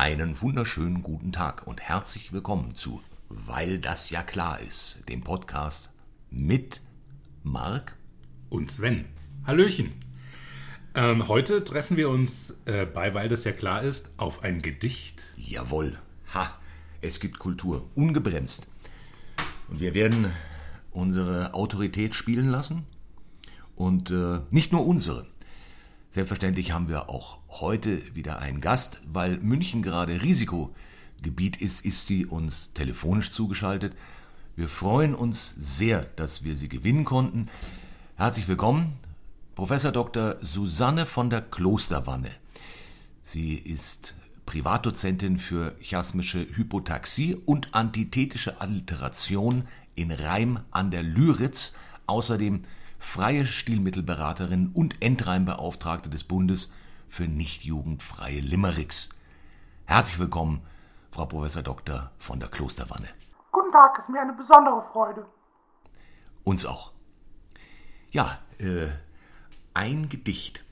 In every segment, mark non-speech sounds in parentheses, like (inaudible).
Einen wunderschönen guten Tag und herzlich willkommen zu Weil das ja klar ist, dem Podcast mit Marc und Sven. Hallöchen. Ähm, heute treffen wir uns äh, bei, weil das ja klar ist, auf ein Gedicht. Jawohl. Ha, es gibt Kultur, ungebremst. Und wir werden unsere Autorität spielen lassen. Und äh, nicht nur unsere. Selbstverständlich haben wir auch heute wieder einen Gast, weil München gerade Risikogebiet ist, ist sie uns telefonisch zugeschaltet. Wir freuen uns sehr, dass wir sie gewinnen konnten. Herzlich willkommen, Professor Dr. Susanne von der Klosterwanne. Sie ist Privatdozentin für chiasmische Hypotaxie und antithetische Alliteration in Reim an der Lyritz, außerdem freie Stilmittelberaterin und Endreimbeauftragte des Bundes für nicht jugendfreie Limericks. Herzlich willkommen, Frau Professor Dr. von der Klosterwanne. Guten Tag, ist mir eine besondere Freude. Uns auch. Ja, äh, ein Gedicht.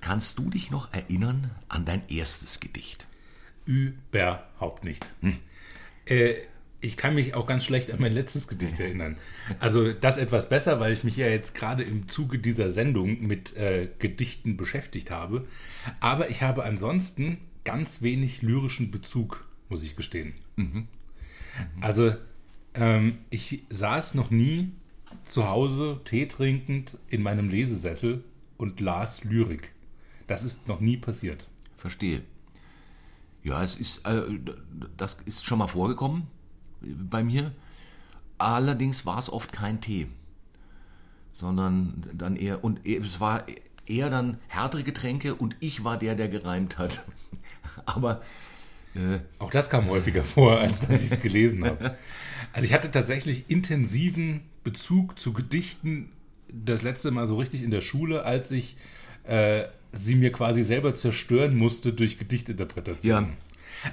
Kannst du dich noch erinnern an dein erstes Gedicht? Überhaupt nicht. Hm. Äh, ich kann mich auch ganz schlecht an mein letztes Gedicht erinnern. Also das etwas besser, weil ich mich ja jetzt gerade im Zuge dieser Sendung mit äh, Gedichten beschäftigt habe. Aber ich habe ansonsten ganz wenig lyrischen Bezug, muss ich gestehen. Mhm. Mhm. Also ähm, ich saß noch nie zu Hause Tee trinkend in meinem Lesesessel und las Lyrik. Das ist noch nie passiert. Verstehe. Ja, es ist, äh, das ist schon mal vorgekommen bei mir. Allerdings war es oft kein Tee, sondern dann eher, und es war eher dann härtere Getränke und ich war der, der gereimt hat. (laughs) Aber. Äh, Auch das kam häufiger vor, als dass ich es gelesen habe. Also ich hatte tatsächlich intensiven Bezug zu Gedichten das letzte Mal so richtig in der Schule, als ich äh, sie mir quasi selber zerstören musste durch Gedichtinterpretation. Ja.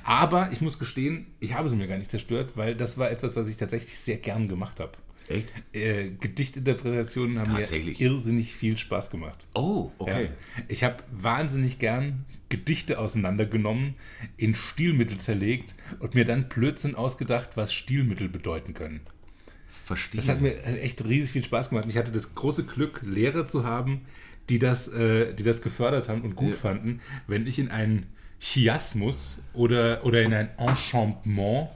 Aber ich muss gestehen, ich habe sie mir gar nicht zerstört, weil das war etwas, was ich tatsächlich sehr gern gemacht habe. Echt? Äh, Gedichtinterpretationen haben mir irrsinnig viel Spaß gemacht. Oh, okay. Ja. Ich habe wahnsinnig gern Gedichte auseinandergenommen, in Stilmittel zerlegt und mir dann Blödsinn ausgedacht, was Stilmittel bedeuten können. Verstehe. Das hat mir echt riesig viel Spaß gemacht. Ich hatte das große Glück, Lehrer zu haben, die das, äh, die das gefördert haben und gut ja. fanden, wenn ich in einen Chiasmus oder, oder in ein Enchantement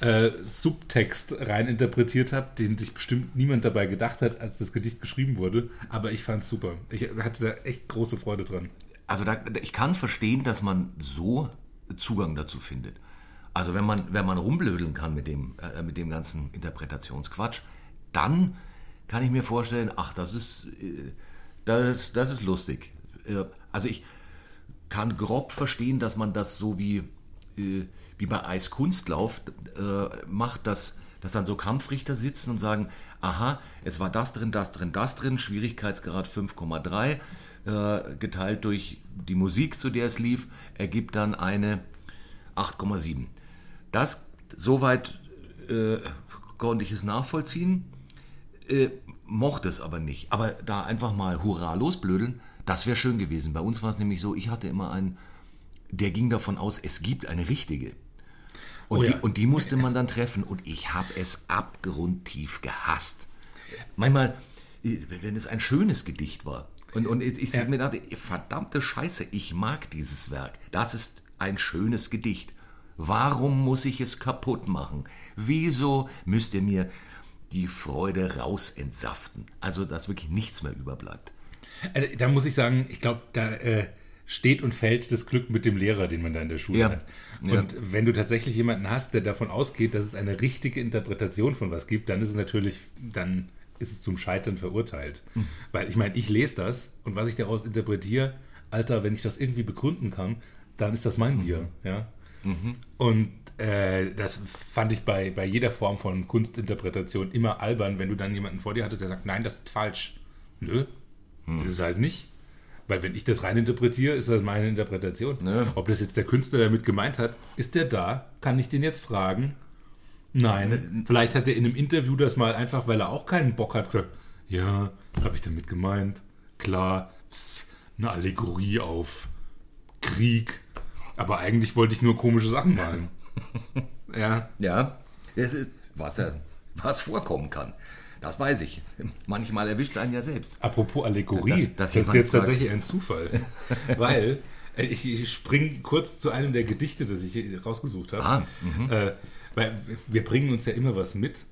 äh, Subtext reininterpretiert habe, den sich bestimmt niemand dabei gedacht hat, als das Gedicht geschrieben wurde. Aber ich fand es super. Ich hatte da echt große Freude dran. Also da, ich kann verstehen, dass man so Zugang dazu findet. Also wenn man, wenn man rumblödeln kann mit dem, äh, mit dem ganzen Interpretationsquatsch, dann kann ich mir vorstellen, ach, das ist, äh, das, das ist lustig. Äh, also ich, kann grob verstehen, dass man das so wie, äh, wie bei Eiskunstlauf äh, macht, dass, dass dann so Kampfrichter sitzen und sagen, aha, es war das drin, das drin, das drin, Schwierigkeitsgrad 5,3, äh, geteilt durch die Musik, zu der es lief, ergibt dann eine 8,7. Das, soweit äh, konnte ich es nachvollziehen, äh, mochte es aber nicht. Aber da einfach mal hurra losblödeln, das wäre schön gewesen. Bei uns war es nämlich so, ich hatte immer einen, der ging davon aus, es gibt eine richtige. Und, oh ja. die, und die musste man dann treffen. Und ich habe es abgrundtief gehasst. Manchmal, wenn es ein schönes Gedicht war. Und, und ich, ich ja. mir dachte, verdammte Scheiße, ich mag dieses Werk. Das ist ein schönes Gedicht. Warum muss ich es kaputt machen? Wieso müsst ihr mir die Freude rausentsaften? Also, dass wirklich nichts mehr überbleibt. Äh, da muss ich sagen, ich glaube, da äh, steht und fällt das Glück mit dem Lehrer, den man da in der Schule ja. hat. Und ja. wenn du tatsächlich jemanden hast, der davon ausgeht, dass es eine richtige Interpretation von was gibt, dann ist es natürlich, dann ist es zum Scheitern verurteilt. Mhm. Weil ich meine, ich lese das und was ich daraus interpretiere, Alter, wenn ich das irgendwie begründen kann, dann ist das mein Bier. Mhm. Ja? Mhm. Und äh, das fand ich bei, bei jeder Form von Kunstinterpretation immer albern, wenn du dann jemanden vor dir hattest, der sagt, nein, das ist falsch. Nö, hm. Ist es halt nicht. Weil wenn ich das rein interpretiere, ist das meine Interpretation. Ja. Ob das jetzt der Künstler damit gemeint hat, ist der da? Kann ich den jetzt fragen? Nein. Ne, Vielleicht hat er in einem Interview das mal einfach, weil er auch keinen Bock hat, gesagt, ja, habe ich damit gemeint. Klar, pss, eine Allegorie auf Krieg. Aber eigentlich wollte ich nur komische Sachen malen. (laughs) ja. Ja, das ist, was, ja, was vorkommen kann. Das weiß ich. (laughs) Manchmal erwischt es einen ja selbst. Apropos Allegorie, das, das, das ist jetzt fragt. tatsächlich ein Zufall. (laughs) Weil äh, ich, ich springe kurz zu einem der Gedichte, das ich rausgesucht habe. Ah, äh, weil wir bringen uns ja immer was mit.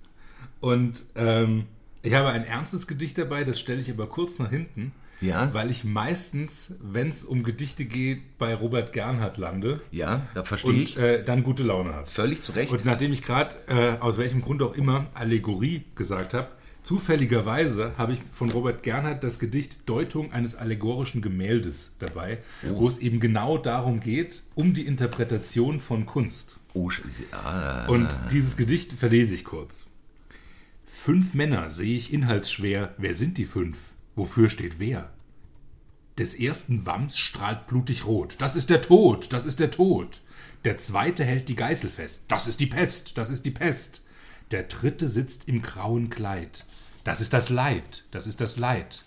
Und ähm, ich habe ein ernstes Gedicht dabei, das stelle ich aber kurz nach hinten. Ja. Weil ich meistens, wenn es um Gedichte geht, bei Robert Gernhardt lande. Ja, da verstehe ich. Äh, dann gute Laune habe. Völlig zu Recht. Und nachdem ich gerade, äh, aus welchem Grund auch immer, Allegorie gesagt habe, zufälligerweise habe ich von Robert Gernhardt das Gedicht Deutung eines allegorischen Gemäldes dabei, oh. wo es eben genau darum geht, um die Interpretation von Kunst. Oh, ah. Und dieses Gedicht verlese ich kurz. Fünf Männer sehe ich inhaltsschwer. Wer sind die fünf? Wofür steht wer? Des ersten Wams strahlt blutig rot. Das ist der Tod, das ist der Tod. Der zweite hält die Geißel fest. Das ist die Pest, das ist die Pest. Der dritte sitzt im grauen Kleid. Das ist das Leid, das ist das Leid.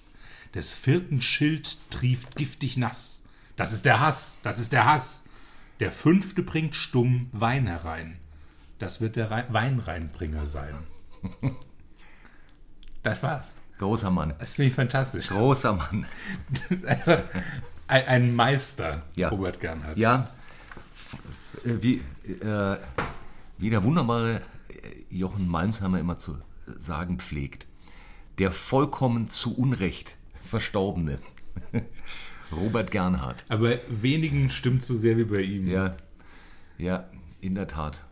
Des vierten Schild trieft giftig nass. Das ist der Hass, das ist der Hass. Der fünfte bringt stumm Wein herein. Das wird der Weinreinbringer sein. Das war's. Großer Mann. Das finde ich fantastisch. Großer Mann. Das ist einfach ein, ein Meister, ja. Robert Gernhardt. Ja, äh, wie, äh, wie der wunderbare Jochen Malmsheimer immer zu sagen pflegt. Der vollkommen zu Unrecht Verstorbene. (laughs) Robert Gernhardt. Aber wenigen stimmt so sehr wie bei ihm. Ja, ja, in der Tat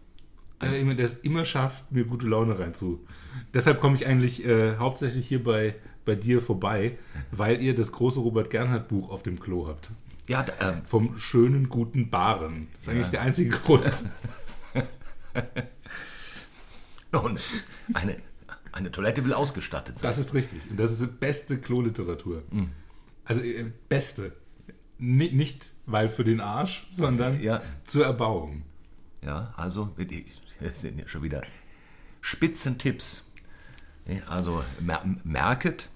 der, der es immer schafft, mir gute Laune reinzu. Deshalb komme ich eigentlich äh, hauptsächlich hier bei, bei dir vorbei, weil ihr das große Robert Gernhardt Buch auf dem Klo habt. Ja, ähm, vom schönen guten Baren. Das ist ja. eigentlich der einzige Grund. (laughs) (laughs) Und es ist eine, eine Toilette will ausgestattet sein. Das ist richtig. Und das ist die beste Kloliteratur. Mhm. Also äh, beste. N nicht weil für den Arsch, sondern ja. zur Erbauung. Ja, also das sind ja schon wieder Spitzentipps. Also merket,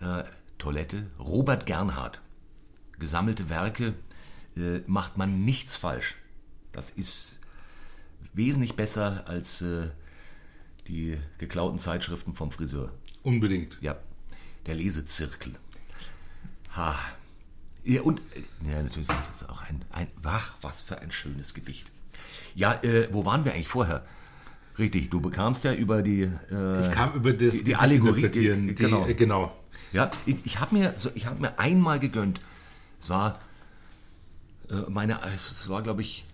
äh, Toilette, Robert Gernhardt. Gesammelte Werke äh, macht man nichts falsch. Das ist wesentlich besser als äh, die geklauten Zeitschriften vom Friseur. Unbedingt. Ja, der Lesezirkel. Ha. Ja, und ja, natürlich ist das auch ein, ein, ach, was für ein schönes Gedicht. Ja, äh, wo waren wir eigentlich vorher? Richtig, du bekamst ja über die. Äh, ich kam über das die, die Allegorie. Die, die, genau. Äh, genau. Ja, ich, ich habe mir, so, hab mir einmal gegönnt. Es war äh, meine, es war, glaube ich,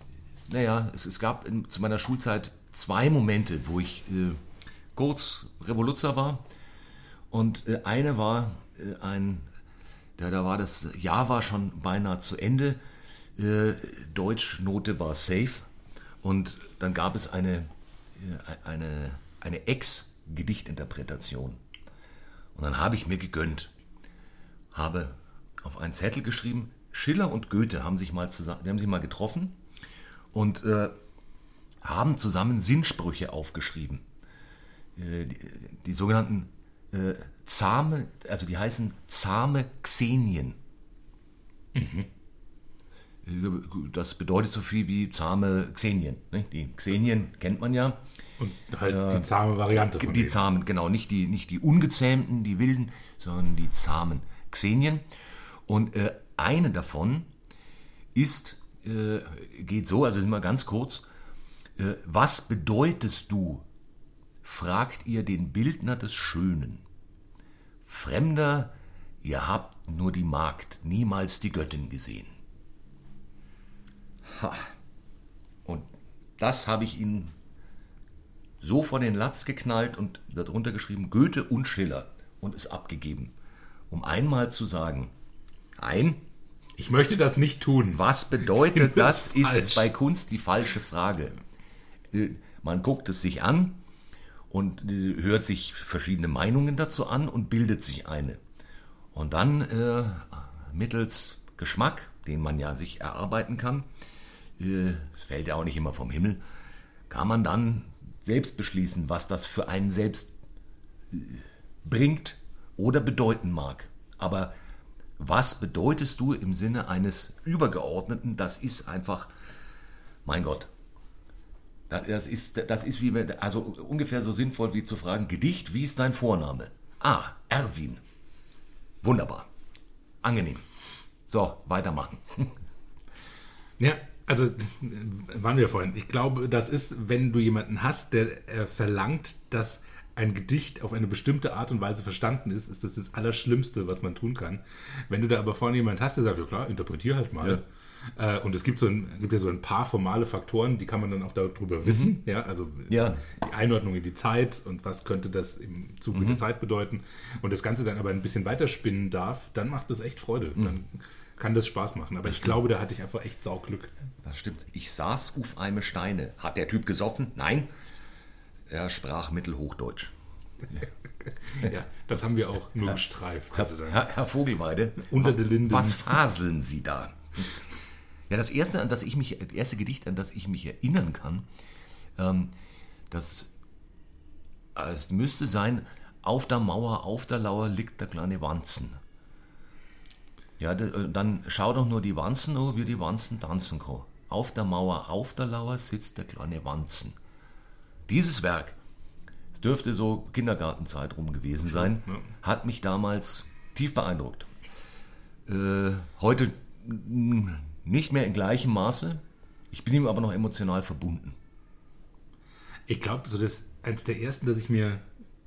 naja, es, es gab in, zu meiner Schulzeit zwei Momente, wo ich äh, kurz Revoluzer war. Und äh, eine war äh, ein, da, da war das Jahr war schon beinahe zu Ende. Äh, Deutschnote war safe. Und dann gab es eine, eine, eine Ex-Gedichtinterpretation. Und dann habe ich mir gegönnt, habe auf einen Zettel geschrieben, Schiller und Goethe haben sich mal, zusammen, die haben sich mal getroffen und äh, haben zusammen Sinnsprüche aufgeschrieben. Äh, die, die, sogenannten äh, zahme, also die heißen zahme Xenien. Mhm. Das bedeutet so viel wie zahme Xenien. Ne? Die Xenien kennt man ja. Und halt äh, die zahme Variante von Die denen. zahmen, genau. Nicht die, nicht die ungezähmten, die wilden, sondern die zahmen Xenien. Und äh, eine davon ist, äh, geht so, also sind wir ganz kurz. Äh, was bedeutest du? Fragt ihr den Bildner des Schönen. Fremder, ihr habt nur die Magd, niemals die Göttin gesehen. Ha. Und das habe ich Ihnen so vor den Latz geknallt und darunter geschrieben Goethe und Schiller und es abgegeben, um einmal zu sagen, ein, ich möchte das nicht tun. Was bedeutet das, ist falsch. bei Kunst die falsche Frage. Man guckt es sich an und hört sich verschiedene Meinungen dazu an und bildet sich eine. Und dann äh, mittels Geschmack, den man ja sich erarbeiten kann, äh, fällt ja auch nicht immer vom Himmel, kann man dann selbst beschließen, was das für einen selbst äh, bringt oder bedeuten mag. Aber was bedeutest du im Sinne eines Übergeordneten? Das ist einfach Mein Gott. Das ist, das ist wie, also ungefähr so sinnvoll wie zu fragen, Gedicht, wie ist dein Vorname? Ah, Erwin. Wunderbar. Angenehm. So, weitermachen. (laughs) Ja, also waren wir vorhin. Ich glaube, das ist, wenn du jemanden hast, der äh, verlangt, dass ein Gedicht auf eine bestimmte Art und Weise verstanden ist, ist das das Allerschlimmste, was man tun kann. Wenn du da aber vorne jemanden hast, der sagt, ja klar, interpretier halt mal. Ja. Äh, und es gibt, so ein, gibt ja so ein paar formale Faktoren, die kann man dann auch darüber wissen. Mhm. Ja, also ja. die Einordnung in die Zeit und was könnte das im Zuge mhm. der Zeit bedeuten. Und das Ganze dann aber ein bisschen weiterspinnen darf, dann macht das echt Freude. Mhm. Dann kann das Spaß machen. Aber ich glaube, da hatte ich einfach echt Sauglück. Das stimmt. Ich saß auf einem Steine. Hat der Typ gesoffen? Nein. Er sprach Mittelhochdeutsch. (laughs) ja, das haben wir auch nur gestreift. Herr, Herr, Vogelweide, Unter der Linden. was faseln Sie da? Ja, das erste, an das ich mich, das erste Gedicht, an das ich mich erinnern kann, ähm, das, es müsste sein, auf der Mauer, auf der Lauer liegt der kleine Wanzen. Ja, äh, dann schau doch nur die Wanzen an, wie die Wanzen tanzen kann. Auf der Mauer, auf der Lauer sitzt der kleine Wanzen. Dieses Werk, es dürfte so Kindergartenzeit rum gewesen sein, hat mich damals tief beeindruckt. Äh, heute nicht mehr in gleichem Maße. Ich bin ihm aber noch emotional verbunden. Ich glaube, so das eins der ersten, das ich mir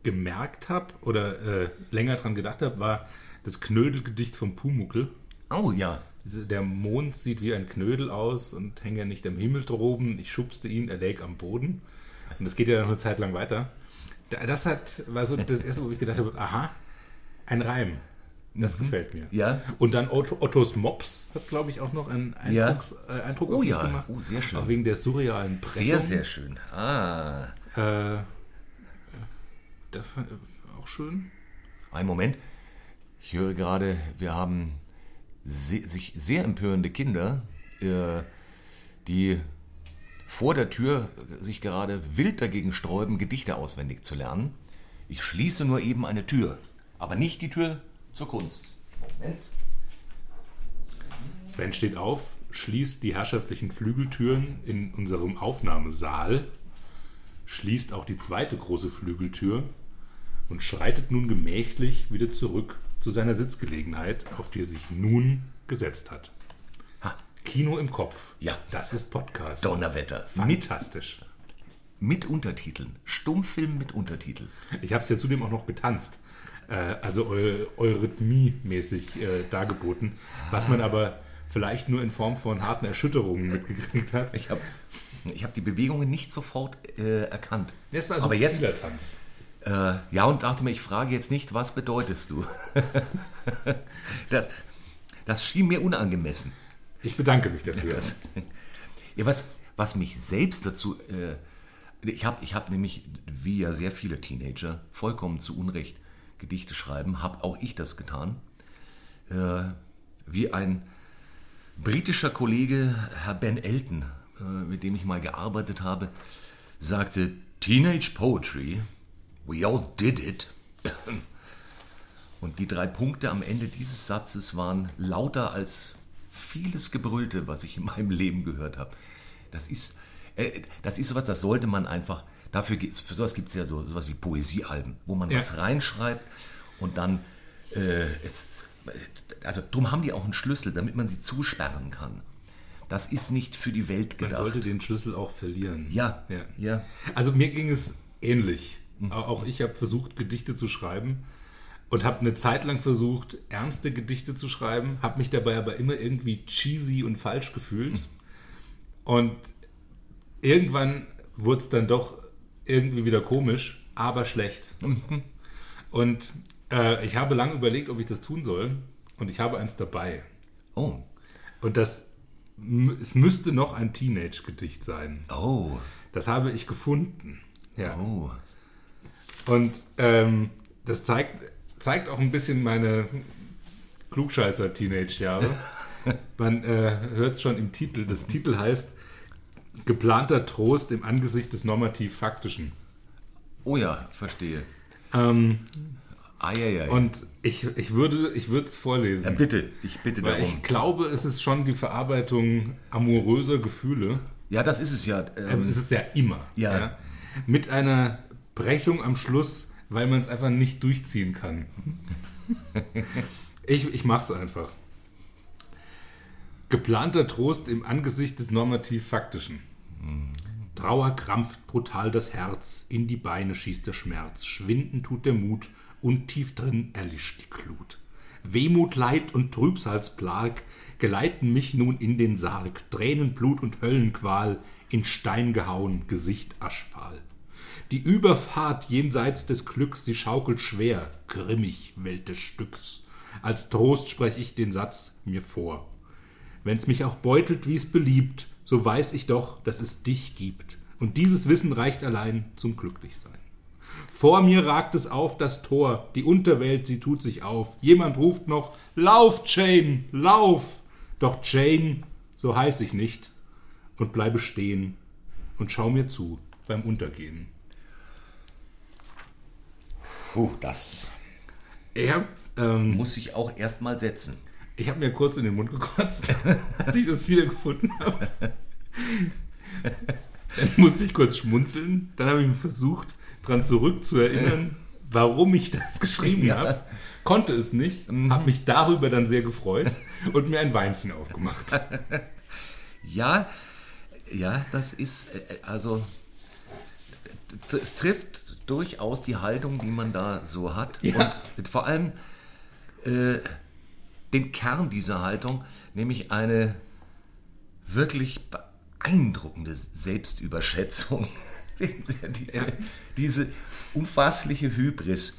gemerkt habe oder äh, länger dran gedacht habe, war das Knödelgedicht vom Pumuckel. Oh ja. Der Mond sieht wie ein Knödel aus und hängt ja nicht am Himmel droben. Ich schubste ihn, er läg am Boden. Und das geht ja noch eine Zeit lang weiter. Das hat, war so das erste, wo ich gedacht habe, aha, ein Reim. Das mhm. gefällt mir. Ja. Und dann Otto, Ottos Mops hat, glaube ich, auch noch einen Eindrucks, ja. äh, Eindruck oh, ja. gemacht. Oh, sehr schön. Auch wegen der surrealen Pressung. Sehr, sehr schön. Ah. Äh, das war auch schön. Ein Moment. Ich höre gerade, wir haben se sich sehr empörende Kinder, äh, die vor der Tür sich gerade wild dagegen sträuben, Gedichte auswendig zu lernen. Ich schließe nur eben eine Tür, aber nicht die Tür zur Kunst. Moment. Sven steht auf, schließt die herrschaftlichen Flügeltüren in unserem Aufnahmesaal, schließt auch die zweite große Flügeltür und schreitet nun gemächlich wieder zurück zu seiner Sitzgelegenheit, auf die er sich nun gesetzt hat. Ha. Kino im Kopf. Ja. Das ist Podcast. Donnerwetter. Fantastisch. Mit, mit Untertiteln. Stummfilm mit Untertiteln. Ich habe es ja zudem auch noch getanzt. Äh, also eu Eurythmie-mäßig äh, dargeboten. Was man aber vielleicht nur in Form von harten Erschütterungen mitgekriegt hat. Ich habe ich hab die Bewegungen nicht sofort äh, erkannt. Das war so aber jetzt, Tanz. Äh, ja, und dachte mir, ich frage jetzt nicht, was bedeutest du? (laughs) das, das schien mir unangemessen. Ich bedanke mich dafür. Das, ja, was, was mich selbst dazu. Äh, ich habe ich hab nämlich, wie ja sehr viele Teenager, vollkommen zu Unrecht Gedichte schreiben, habe auch ich das getan. Äh, wie ein britischer Kollege, Herr Ben Elton, äh, mit dem ich mal gearbeitet habe, sagte: Teenage Poetry We all did it. Und die drei Punkte am Ende dieses Satzes waren lauter als vieles Gebrüllte, was ich in meinem Leben gehört habe. Das ist, äh, das ist sowas, das sollte man einfach, dafür für sowas gibt es ja so sowas wie Poesiealben, wo man ja. was reinschreibt und dann äh, es, also drum haben die auch einen Schlüssel, damit man sie zusperren kann. Das ist nicht für die Welt gedacht. Man sollte den Schlüssel auch verlieren. Ja, ja. ja. Also mir ging es ähnlich. Mhm. Auch ich habe versucht, Gedichte zu schreiben und habe eine Zeit lang versucht, ernste Gedichte zu schreiben, habe mich dabei aber immer irgendwie cheesy und falsch gefühlt. Mhm. Und irgendwann wurde es dann doch irgendwie wieder komisch, aber schlecht. Mhm. Und äh, ich habe lange überlegt, ob ich das tun soll. Und ich habe eins dabei. Oh. Und das, es müsste noch ein Teenage-Gedicht sein. Oh. Das habe ich gefunden. Ja. Oh. Und ähm, das zeigt, zeigt auch ein bisschen meine Klugscheißer-Teenage-Jahre. (laughs) Man äh, hört es schon im Titel. Das Titel heißt Geplanter Trost im Angesicht des Normativ-Faktischen. Oh ja, verstehe. Ähm, ah, ja, ja, ja. Und ich, ich würde ich es vorlesen. Ja, bitte, ich bitte weil darum. Ich glaube, es ist schon die Verarbeitung amoröser Gefühle. Ja, das ist es ja. Ähm, es ist ja immer. Ja. ja. Mit einer Brechung am Schluss, weil man es einfach nicht durchziehen kann. (laughs) ich, ich mach's einfach. Geplanter Trost im Angesicht des normativ-faktischen. Trauer krampft brutal das Herz, in die Beine schießt der Schmerz, schwinden tut der Mut und tief drin erlischt die Glut. Wehmut, Leid und Trübsalsplag geleiten mich nun in den Sarg, Tränen, Blut und Höllenqual, in Stein gehauen, Gesicht aschfahl. Die Überfahrt jenseits des Glücks, sie schaukelt schwer, grimmig Welt des Stücks. Als Trost sprech ich den Satz mir vor. Wenn's mich auch beutelt, wie's beliebt, so weiß ich doch, dass es dich gibt. Und dieses Wissen reicht allein zum Glücklichsein. Vor mir ragt es auf das Tor, die Unterwelt, sie tut sich auf. Jemand ruft noch, Lauf, Jane, lauf! Doch Jane, so heiß ich nicht, und bleibe stehen und schau mir zu beim Untergehen. Puh, das er, ähm, muss ich auch erstmal setzen. Ich habe mir kurz in den Mund gekotzt, (laughs) als ich das wiedergefunden habe. Dann musste ich kurz schmunzeln. Dann habe ich versucht, daran zurückzuerinnern, warum ich das geschrieben ja. habe. Konnte es nicht, mhm. habe mich darüber dann sehr gefreut und mir ein Weinchen aufgemacht. Ja, ja, das ist äh, also es trifft durchaus die Haltung, die man da so hat. Ja. Und vor allem äh, den Kern dieser Haltung, nämlich eine wirklich beeindruckende Selbstüberschätzung. (laughs) diese, ja. diese unfassliche Hybris.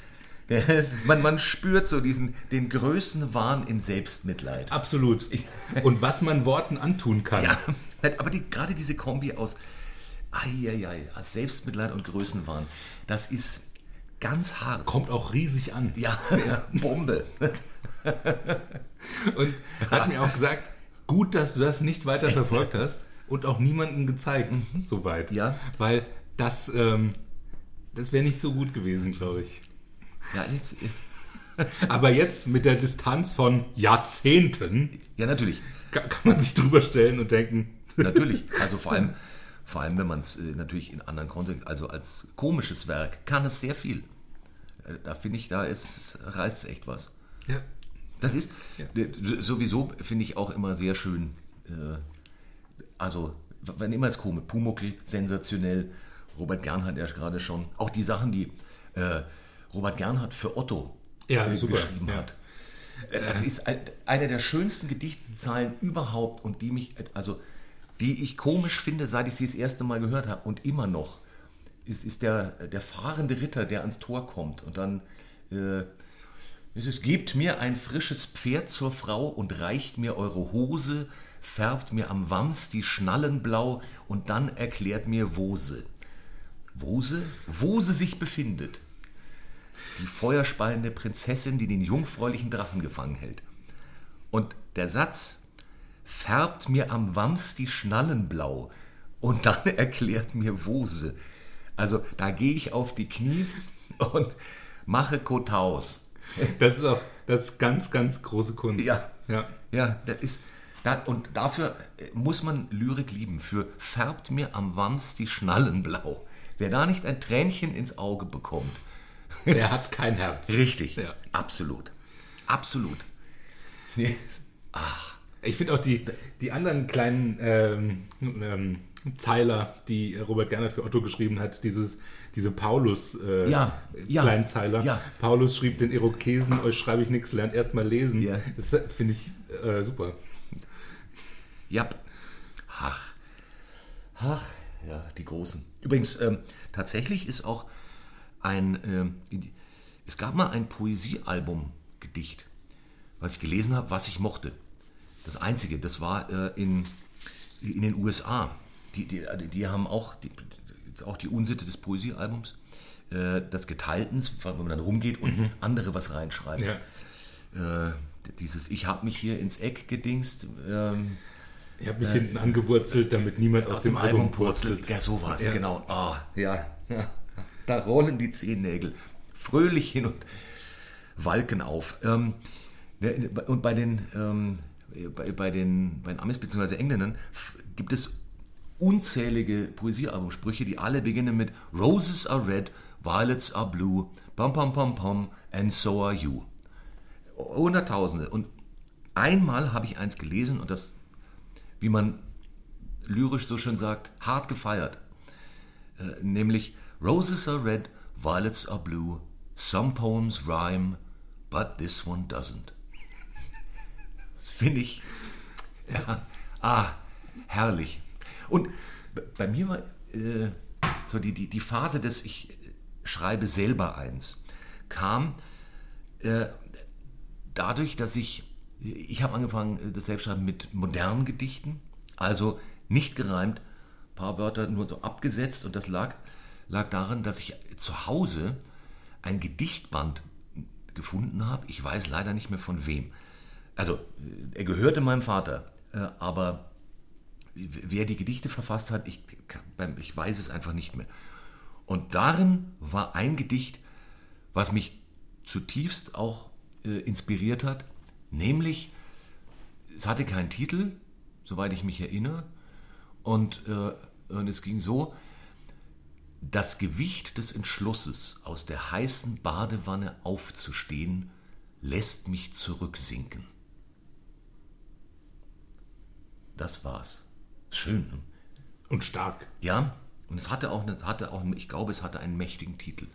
Man, man spürt so diesen, den Größenwahn im Selbstmitleid. Absolut. (laughs) Und was man Worten antun kann. Ja, aber die, gerade diese Kombi aus Eieiei, Selbstmitleid und Größenwahn, das ist ganz hart. Kommt auch riesig an. Ja, ja (laughs) Bombe. und hat mir auch gesagt, gut, dass du das nicht weiter verfolgt hast und auch niemandem gezeigt, mhm. soweit. Ja. Weil das, ähm, das wäre nicht so gut gewesen, glaube ich. Ja, jetzt. Aber jetzt mit der Distanz von Jahrzehnten. Ja, natürlich. Kann, kann man sich drüber stellen und denken. Natürlich. Also vor allem, vor allem wenn man es äh, natürlich in anderen Kontext, also als komisches Werk, kann es sehr viel. Äh, da finde ich, da ist, reißt es echt was. Ja. Das ist ja. sowieso, finde ich auch immer sehr schön. Äh, also, wenn immer es komisch, Pumuckl, sensationell, Robert Gernhardt ja gerade schon, auch die Sachen, die äh, Robert Gernhardt für Otto ja, äh, geschrieben ja. hat. Das ist ein, eine der schönsten Gedichtszeilen überhaupt und die mich, also die ich komisch finde, seit ich sie das erste Mal gehört habe und immer noch, ist, ist der, der fahrende Ritter, der ans Tor kommt und dann äh, es gebt mir ein frisches Pferd zur Frau und reicht mir eure Hose, färbt mir am Wams die Schnallen blau und dann erklärt mir, wo sie, wo sie, wo sie sich befindet. Die feuerspeiende Prinzessin, die den jungfräulichen Drachen gefangen hält. Und der Satz, färbt mir am Wams die Schnallen blau und dann (laughs) erklärt mir, wo sie. Also da gehe ich auf die Knie und mache Kotaus. Das ist auch das ist ganz, ganz große Kunst. Ja, ja, ja das ist. Da, und dafür muss man Lyrik lieben. Für färbt mir am Wams die Schnallen blau. Wer da nicht ein Tränchen ins Auge bekommt, (laughs) der hat kein Herz. Richtig, ja. absolut. Absolut. (laughs) Ach. Ich finde auch die, die anderen kleinen ähm, ähm, Zeiler, die Robert Gernert für Otto geschrieben hat, dieses, diese Paulus äh, ja, ja, Kleinzeiler. Ja. Paulus schrieb den Irokesen, euch schreibe ich nichts, lernt erst mal lesen. Ja. Das finde ich äh, super. Ja. Ach. Ach, ja, die Großen. Übrigens, ähm, tatsächlich ist auch ein, ähm, es gab mal ein Poesiealbum-Gedicht, was ich gelesen habe, was ich mochte. Das einzige, das war äh, in, in den USA die, die, die haben auch die, auch die Unsitte des Poesiealbums, äh, des Geteiltens, wenn man dann rumgeht und mhm. andere was reinschreiben. Ja. Äh, dieses Ich habe mich hier ins Eck gedingst. Ähm, ich habe mich äh, hinten angewurzelt, damit niemand aus, aus dem, dem, Album purzelt. Ja, sowas, ja. genau. Oh, ja. (laughs) Da rollen die Zehennägel fröhlich hin und walken auf. Ähm, ne, und bei den, ähm, bei, bei, den, bei den Amis bzw. Engländern gibt es unzählige Poesiealbumsprüche, die alle beginnen mit Roses are red, violets are blue, pom pom pom pom, and so are you. Hunderttausende. Und einmal habe ich eins gelesen und das, wie man lyrisch so schön sagt, hart gefeiert. Äh, nämlich Roses are red, violets are blue, some poems rhyme, but this one doesn't. Das finde ich, ja, ah, herrlich. Und bei mir war äh, so die, die, die Phase des Ich schreibe selber eins, kam äh, dadurch, dass ich, ich habe angefangen, das Selbstschreiben mit modernen Gedichten, also nicht gereimt, ein paar Wörter nur so abgesetzt und das lag, lag daran, dass ich zu Hause ein Gedichtband gefunden habe. Ich weiß leider nicht mehr von wem. Also, er gehörte meinem Vater, äh, aber wer die Gedichte verfasst hat, ich, ich weiß es einfach nicht mehr. Und darin war ein Gedicht, was mich zutiefst auch äh, inspiriert hat, nämlich, es hatte keinen Titel, soweit ich mich erinnere, und, äh, und es ging so, das Gewicht des Entschlusses, aus der heißen Badewanne aufzustehen, lässt mich zurücksinken. Das war's. Schön. Ne? Und stark. Ja, und es hatte auch, hatte auch, ich glaube, es hatte einen mächtigen Titel.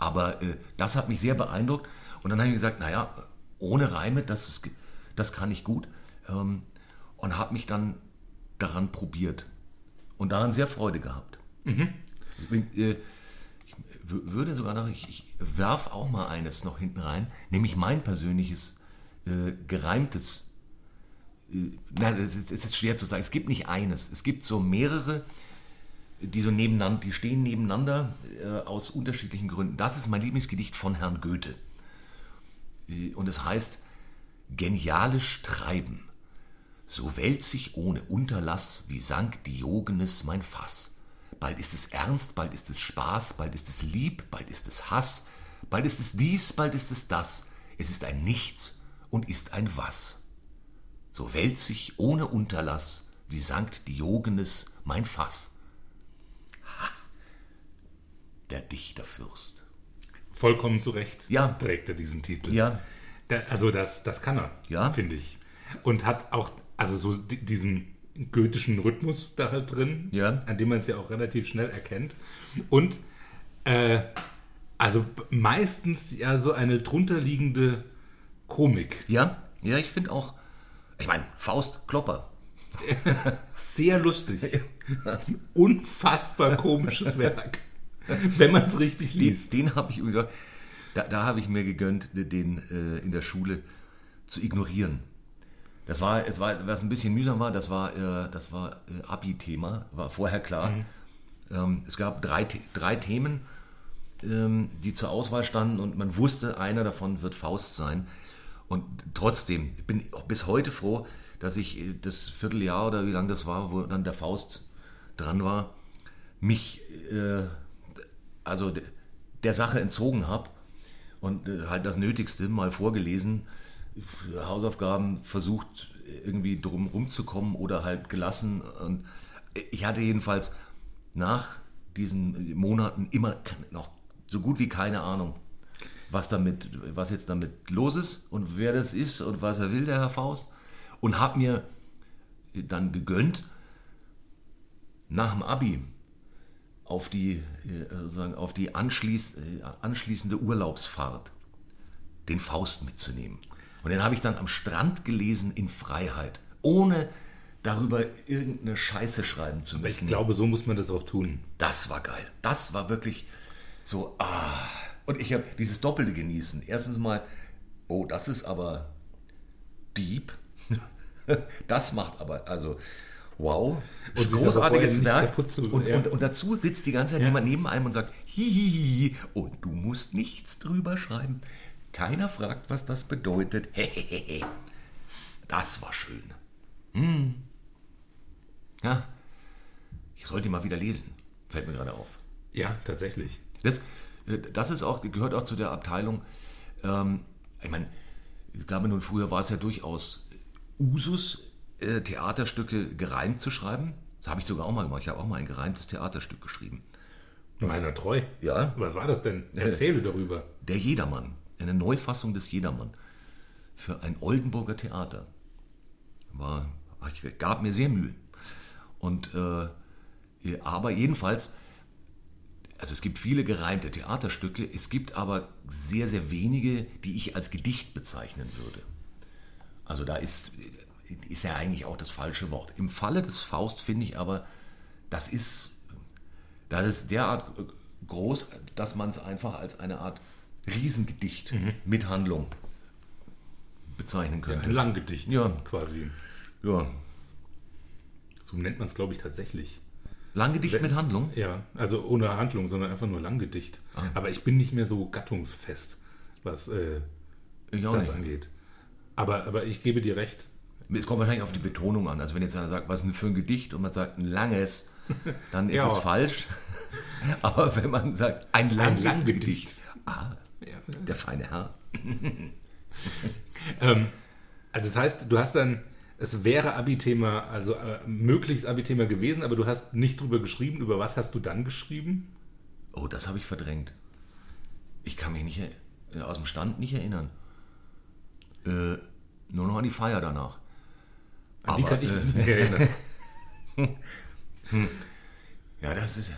Aber äh, das hat mich sehr beeindruckt. Und dann habe ich gesagt, naja, ohne Reime, das, ist, das kann ich gut. Ähm, und habe mich dann daran probiert. Und daran sehr Freude gehabt. Mhm. Deswegen, äh, ich würde sogar noch, ich, ich werf auch mal eines noch hinten rein, nämlich mein persönliches äh, gereimtes nein, es ist, es ist schwer zu sagen. Es gibt nicht eines. Es gibt so mehrere, die so nebeneinander, die stehen nebeneinander äh, aus unterschiedlichen Gründen. Das ist mein Lieblingsgedicht von Herrn Goethe. Äh, und es heißt Genialisch treiben. So wälzt sich ohne Unterlass wie Sankt Diogenes mein Fass. Bald ist es ernst, bald ist es Spaß, bald ist es Lieb, bald ist es Hass, bald ist es dies, bald ist es das. Es ist ein Nichts und ist ein Was so wälzt sich ohne Unterlass wie Sankt Diogenes mein Fass. Ha, der Dichterfürst. Vollkommen zu Recht ja. trägt er diesen Titel. Ja. Der, also das, das kann er, ja. finde ich. Und hat auch also so diesen goethischen Rhythmus da halt drin, ja. an dem man es ja auch relativ schnell erkennt. Und äh, also meistens ja so eine drunterliegende Komik. Ja, ja, ich finde auch, ich meine, Faust Klopper. Sehr lustig. Unfassbar komisches Werk. Wenn man es richtig liest. Den, den habe ich gesagt, da, da habe ich mir gegönnt, den äh, in der Schule zu ignorieren. Das war, es war, was ein bisschen mühsam war, das war, äh, das war äh, Abi-Thema, war vorher klar. Mhm. Ähm, es gab drei, drei Themen, ähm, die zur Auswahl standen und man wusste, einer davon wird Faust sein. Und trotzdem bin ich bis heute froh, dass ich äh, das Vierteljahr oder wie lange das war, wo dann der Faust dran war, mich äh, also der Sache entzogen habe und äh, halt das Nötigste mal vorgelesen, Hausaufgaben versucht irgendwie drum rumzukommen oder halt gelassen. Und ich hatte jedenfalls nach diesen Monaten immer noch so gut wie keine Ahnung, was, damit, was jetzt damit los ist und wer das ist und was er will, der Herr Faust. Und habe mir dann gegönnt, nach dem Abi auf die, äh, sozusagen auf die anschließ, äh, anschließende Urlaubsfahrt den Faust mitzunehmen. Und den habe ich dann am Strand gelesen in Freiheit, ohne darüber irgendeine Scheiße schreiben zu müssen. Ich glaube, so muss man das auch tun. Das war geil. Das war wirklich so, ah, und ich habe dieses doppelte Genießen. Erstens mal, oh, das ist aber deep. (laughs) das macht aber, also, wow. Und großartiges Werk. Zu, und, ja. und, und, dazu sitzt die ganze Zeit ja. jemand neben einem und sagt, hihihi, und du musst nichts drüber schreiben. Keiner fragt, was das bedeutet. (laughs) das war schön. Hm. Ja, ich sollte mal wieder lesen. Fällt mir gerade auf. Ja, tatsächlich. Das, das ist auch, gehört auch zu der Abteilung. Ähm, ich meine, ich glaube, nun früher war es ja durchaus Usus, äh, Theaterstücke gereimt zu schreiben. Das habe ich sogar auch mal gemacht. Ich habe auch mal ein gereimtes Theaterstück geschrieben. Meiner treu. Ja. Was war das denn? Erzähle darüber. Der Jedermann. Eine Neufassung des Jedermann. Für ein Oldenburger Theater. War, ich gab mir sehr Mühe. Und, äh, aber jedenfalls, also es gibt viele gereimte Theaterstücke, es gibt aber sehr, sehr wenige, die ich als Gedicht bezeichnen würde. Also da ist, ist ja eigentlich auch das falsche Wort. Im Falle des Faust finde ich aber, das ist, das ist derart groß, dass man es einfach als eine Art Riesengedicht mhm. mit Handlung bezeichnen könnte. Ja, ein Langgedicht ja. quasi. Ja. So nennt man es, glaube ich, tatsächlich. Langgedicht mit Handlung? Ja, also ohne Handlung, sondern einfach nur Langgedicht. Ah. Aber ich bin nicht mehr so gattungsfest, was äh, das nicht. angeht. Aber, aber ich gebe dir recht. Es kommt wahrscheinlich auf die Betonung an. Also wenn jetzt einer sagt, was ist denn für ein Gedicht und man sagt ein langes, dann ist (laughs) ja. es falsch. (laughs) Aber wenn man sagt ein, lang ein Langgedicht, ah, ja. der feine Herr. (laughs) ähm, also das heißt, du hast dann es wäre Abi-Thema, also äh, möglichst Abi-Thema gewesen, aber du hast nicht drüber geschrieben. Über was hast du dann geschrieben? Oh, das habe ich verdrängt. Ich kann mich nicht äh, aus dem Stand nicht erinnern. Äh, nur noch an die Feier danach. An die kann ich mich nicht erinnern. (laughs) Hm. ja, das ist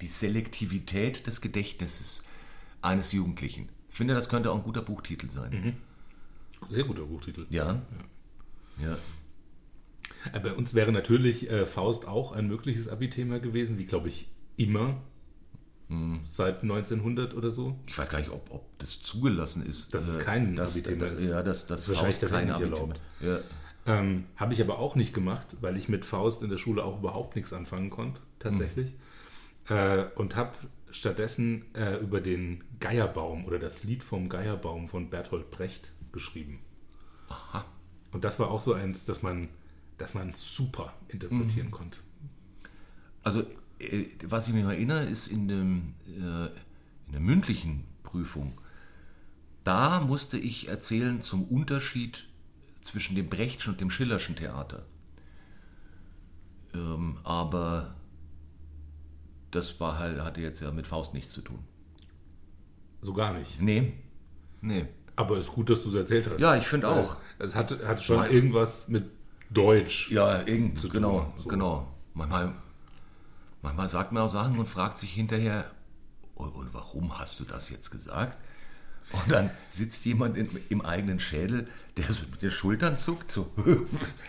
die Selektivität des Gedächtnisses eines Jugendlichen. Ich finde, das könnte auch ein guter Buchtitel sein. Mhm. Sehr guter Buchtitel. Ja. ja. Ja. Äh, bei uns wäre natürlich äh, Faust auch ein mögliches Abi-Thema gewesen, wie glaube ich immer hm. seit 1900 oder so. Ich weiß gar nicht, ob, ob das zugelassen ist. Dass es äh, kein Abi-Thema ist. Ja, das, das, das ist wahrscheinlich kein Abi erlaubt. Ja. Ähm, Habe ich aber auch nicht gemacht, weil ich mit Faust in der Schule auch überhaupt nichts anfangen konnte, tatsächlich. Hm. Äh, und habe stattdessen äh, über den Geierbaum oder das Lied vom Geierbaum von Bertolt Brecht geschrieben. Aha. Und das war auch so eins, dass man, dass man super interpretieren mhm. konnte. Also, äh, was ich mich noch erinnere, ist in, dem, äh, in der mündlichen Prüfung, da musste ich erzählen zum Unterschied zwischen dem Brechtschen und dem Schillerschen Theater. Ähm, aber das war halt, hatte jetzt ja mit Faust nichts zu tun. So gar nicht. Nee. Nee. Aber es ist gut, dass du es erzählt hast. Ja, ich finde auch. Es hat, hat schon Nein. irgendwas mit Deutsch. Ja, irgend, zu genau. So. genau. Manchmal, manchmal sagt man auch Sachen und fragt sich hinterher, und, oh, und warum hast du das jetzt gesagt? Und dann sitzt jemand in, im eigenen Schädel, der so mit den Schultern zuckt. So. (laughs)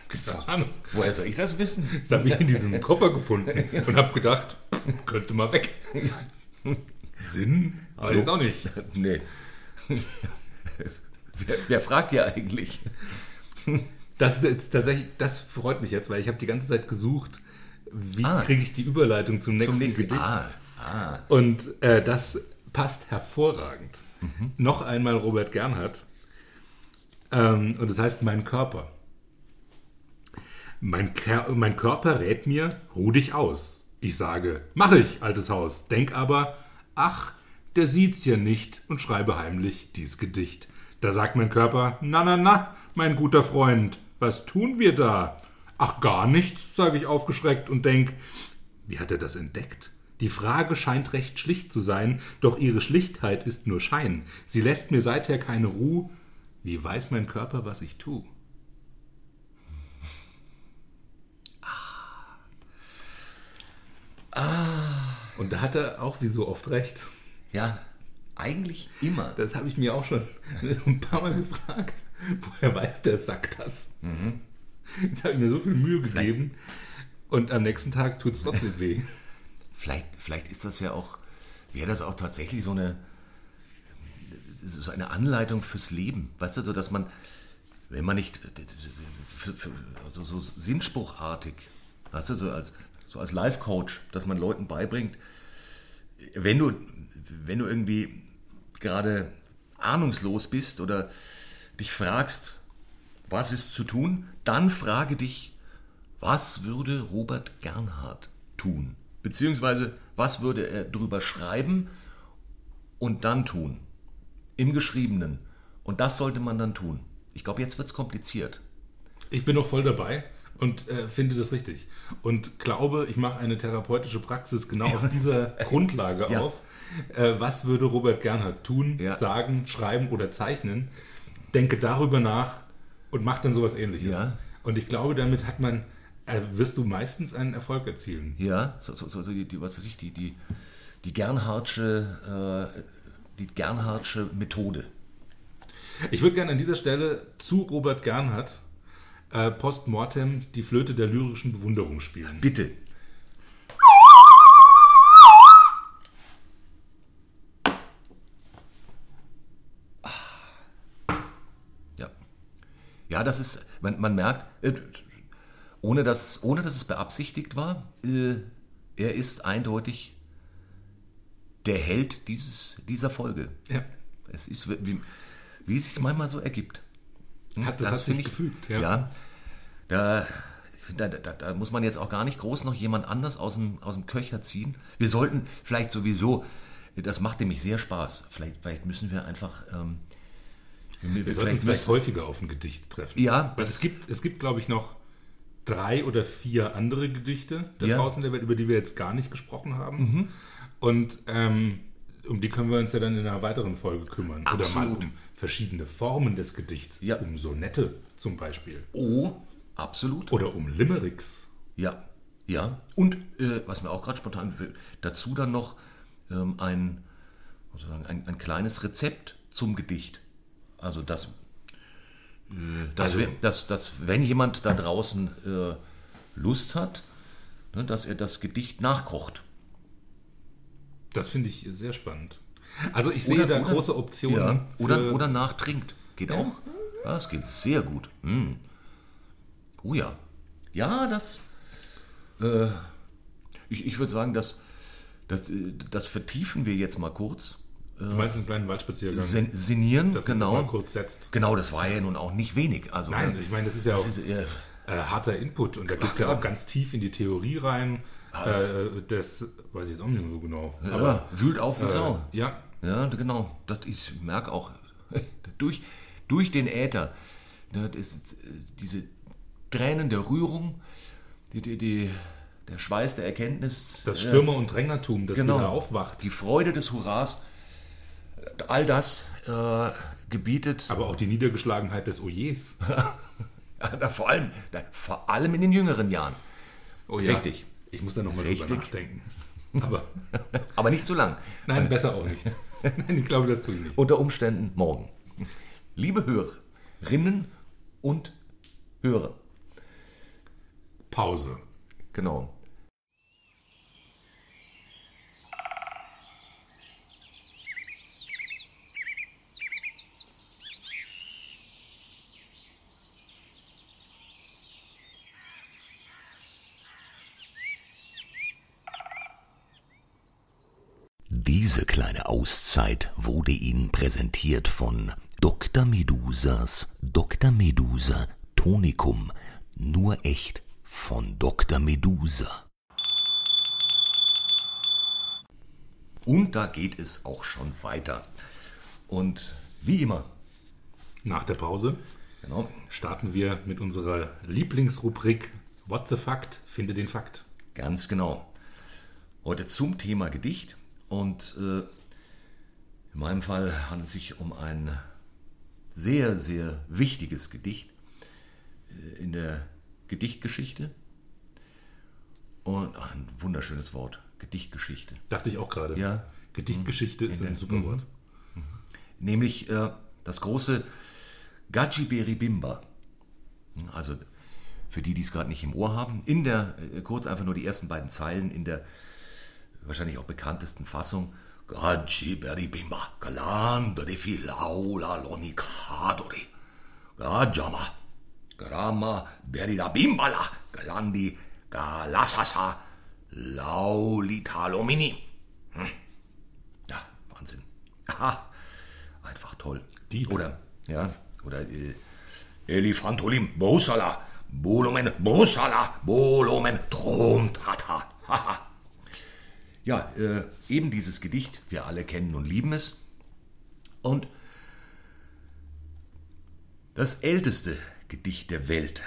Gefahren. Woher soll ich das wissen? Das habe ich in diesem Koffer gefunden (laughs) und habe gedacht, könnte mal weg. Sinn? Aber jetzt auch nicht. (laughs) Nee. Wer, wer fragt hier eigentlich? Das ist jetzt tatsächlich, das freut mich jetzt, weil ich habe die ganze Zeit gesucht, wie ah, kriege ich die Überleitung zum nächsten, zum nächsten Gedicht. Ah, ah. Und äh, das passt hervorragend. Mhm. Noch einmal Robert Gernhardt. Ähm, und das heißt Mein Körper. Mein, mein Körper rät mir, ruh dich aus. Ich sage, mach ich, altes Haus. Denk aber, ach, der sieht's ja nicht und schreibe heimlich dies Gedicht. Da sagt mein Körper, na, na, na, mein guter Freund, was tun wir da? Ach, gar nichts, sage ich aufgeschreckt und denk, wie hat er das entdeckt? Die Frage scheint recht schlicht zu sein, doch ihre Schlichtheit ist nur Schein. Sie lässt mir seither keine Ruhe. Wie weiß mein Körper, was ich tu? Ah. Ah. Und da hat er auch wie so oft recht. Ja, eigentlich immer. Das habe ich mir auch schon (laughs) ein paar Mal gefragt. Woher weiß der Sack das? Mhm. (laughs) Da habe ich mir so viel Mühe gegeben und am nächsten Tag tut es trotzdem weh. (laughs) Vielleicht, vielleicht ist das ja auch, wäre das auch tatsächlich so eine, so eine Anleitung fürs Leben. Weißt du, so dass man, wenn man nicht für, für, so, so sinnspruchartig, weißt du, so als, so als Life-Coach, dass man Leuten beibringt, wenn du, wenn du irgendwie gerade ahnungslos bist oder dich fragst, was ist zu tun, dann frage dich, was würde Robert Gernhardt tun? Beziehungsweise, was würde er drüber schreiben und dann tun? Im Geschriebenen. Und das sollte man dann tun. Ich glaube, jetzt wird es kompliziert. Ich bin noch voll dabei. und äh, finde das richtig. Und glaube, ich mache eine therapeutische Praxis genau auf dieser (laughs) Grundlage Ja. auf. Äh, was würde Robert Gernhardt tun, Ja. sagen, schreiben oder zeichnen? Denke darüber nach und mach dann sowas ähnliches. Ja. Und ich glaube, damit hat man, äh, wirst du meistens einen Erfolg erzielen. Ja, so, so, so, so die, die, was weiß ich, die, die, die Gernhardtsche, äh, die Gernhardtsche Methode. Ich würde gerne an dieser Stelle zu Robert Gernhardt äh, post mortem die Flöte der lyrischen Bewunderung spielen. Bitte. Ja, das ist, man, man merkt, äh, ohne dass, ohne dass es beabsichtigt war, äh, er ist eindeutig der Held dieses, dieser Folge. Ja. Es ist, wie, wie es sich manchmal so ergibt. Hat, das, hat sich finde gefügt. Ja. Ja. da, ich da, da, da muss man jetzt auch gar nicht groß noch jemand anders aus dem, aus dem Köcher ziehen. Wir sollten vielleicht sowieso, das macht nämlich sehr Spaß. Vielleicht, vielleicht müssen wir einfach. Ähm, wir, Wir sollten uns vielleicht häufiger auf ein Gedicht treffen. Ja, es gibt, es gibt, glaube ich, noch drei oder vier andere Gedichte da Ja. Mhm. draußen in der Welt, über die wir jetzt gar nicht gesprochen haben. Und ähm, um die können wir uns ja dann in einer weiteren Folge kümmern. Oder mal Absolut. um verschiedene Formen des Gedichts. Ja. Um Sonette zum Beispiel. Oh, absolut. Oder um Limericks. Ja, ja. Und äh, was mir auch gerade spontan will, dazu dann noch ähm, ein, sozusagen ein, ein kleines Rezept zum Gedicht. Also das, äh, dass, Also- dass, dass wenn jemand da draußen äh, Lust hat, ne, dass er das Gedicht nachkocht. Das finde ich sehr spannend. Also ich sehe Oder- da oder- große Optionen. Ja, oder, oder nachtrinkt. Geht auch. Ja, das geht sehr gut. Mm. Oh ja. Ja, das. Äh, ich ich würde sagen, das, das, äh, das vertiefen wir jetzt mal kurz. Du meinst einen kleinen Waldspaziergang, Sen senieren, dass sich das mal genau. kurz setzt. Genau, das war ja nun auch nicht wenig. Also, Nein, ich meine, das ist ja auch das ist, äh, äh, harter Input und da geht es ja auch ganz tief in die Theorie rein. Äh, das weiß ich jetzt auch nicht mehr so genau. ja, wühlt auf wie Sau. äh, ja, Ja, genau. Das, ich merke auch, (laughs) durch, durch den Äther, ne, das ist, diese Tränen der Rührung, die, die, die, der Schweiß der Erkenntnis, das Stürmer- und Drängertum, das genau, wieder aufwacht. die Freude des Hurras, all das äh, gebietet, Aber auch die Niedergeschlagenheit des Ojers. ja, (laughs) vor, allem, da, vor allem in den jüngeren Jahren. Oh Richtig. Ich muss da nochmal drüber Richtig. nachdenken. Aber (laughs) Aber nicht zu lang. nein, besser auch nicht. (laughs) Nein, ich glaube, das tue ich nicht. Unter Umständen morgen. Liebe Hörerinnen und Hörer, Pause. genau. Diese kleine Auszeit wurde Ihnen präsentiert von Dr. Medusas Dr. Medusa Tonikum. Nur echt von Dr. Medusa. Und da geht es auch schon weiter. Und wie immer, Nach der Pause genau, starten wir mit unserer Lieblingsrubrik What the Fact? Finde den Fakt. ganz genau. Heute zum Thema Gedicht. Und äh, in meinem Fall handelt es sich um ein sehr, sehr wichtiges Gedicht äh, in der Gedichtgeschichte. Und ein wunderschönes Wort, Gedichtgeschichte. Dachte ich auch gerade. Ja. Gedichtgeschichte ist ein super Wort. nämlich äh, das große Gajiberibimba. Also für die, die es gerade nicht im Ohr haben, in der, äh, kurz einfach nur die ersten beiden Zeilen in der wahrscheinlich auch bekanntesten Fassung. Gajiberibimba, galandere filaula lonicadore, gajama, grama berida bimbala, galandi, galasasa, laulitalomini. Hm. Ja, Wahnsinn. Aha, einfach toll. Die- Oder, ja, oder äh, Elefantolim, Bosala, Bolomen, Bosala, Bolomen, Tromtata. Haha. Ja, äh, eben dieses Gedicht, wir alle kennen und lieben es. Und das älteste Gedicht der Welt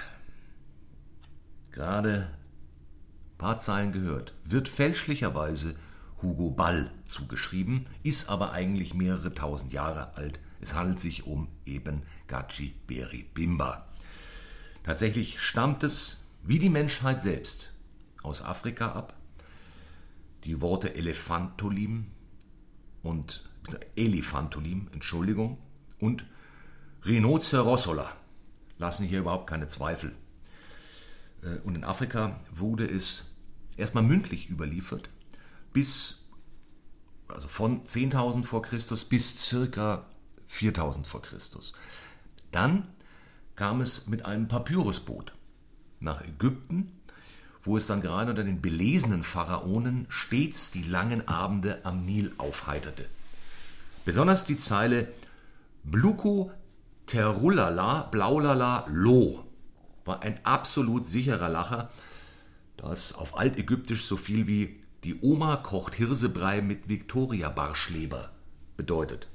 gerade ein paar Zeilen gehört, wird fälschlicherweise Hugo Ball zugeschrieben, ist aber eigentlich mehrere tausend Jahre alt. Es handelt sich um eben Gachi Beri Bimba. Tatsächlich stammt es, wie die Menschheit selbst, aus Afrika ab. Die Worte Elephantolim und Elephantolim, Entschuldigung, und Rhinocerossola lassen hier überhaupt keine Zweifel. Äh, und in Afrika wurde es erstmal mündlich überliefert, bis, also von 10.000 vor Christus bis circa 4.000 vor Christus. Dann kam es mit einem Papyrusboot nach Ägypten, wo es dann gerade unter den belesenen Pharaonen stets die langen Abende am Nil aufheiterte. Besonders die Zeile Bluku Terulala Blaulala Lo war ein absolut sicherer Lacher, das auf Altägyptisch so viel wie die Oma kocht Hirsebrei mit Viktoria-Barschleber bedeutet,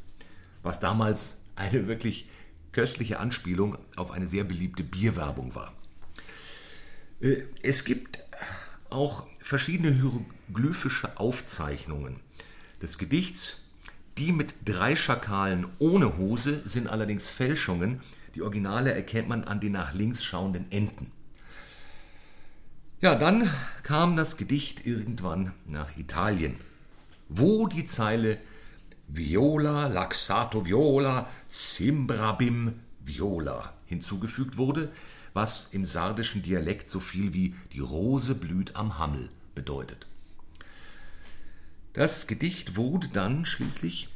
was damals eine wirklich köstliche Anspielung auf eine sehr beliebte Bierwerbung war. Äh, es gibt auch verschiedene hieroglyphische Aufzeichnungen des Gedichts. Die mit drei Schakalen ohne Hose sind allerdings Fälschungen. Die Originale erkennt man an den nach links schauenden Enden. Ja, dann kam das Gedicht irgendwann nach Italien, wo die Zeile Viola, Laxato Viola, Simbrabim Viola hinzugefügt wurde, was im sardischen Dialekt so viel wie die Rose blüht am Hammel bedeutet. Das Gedicht wurde dann schließlich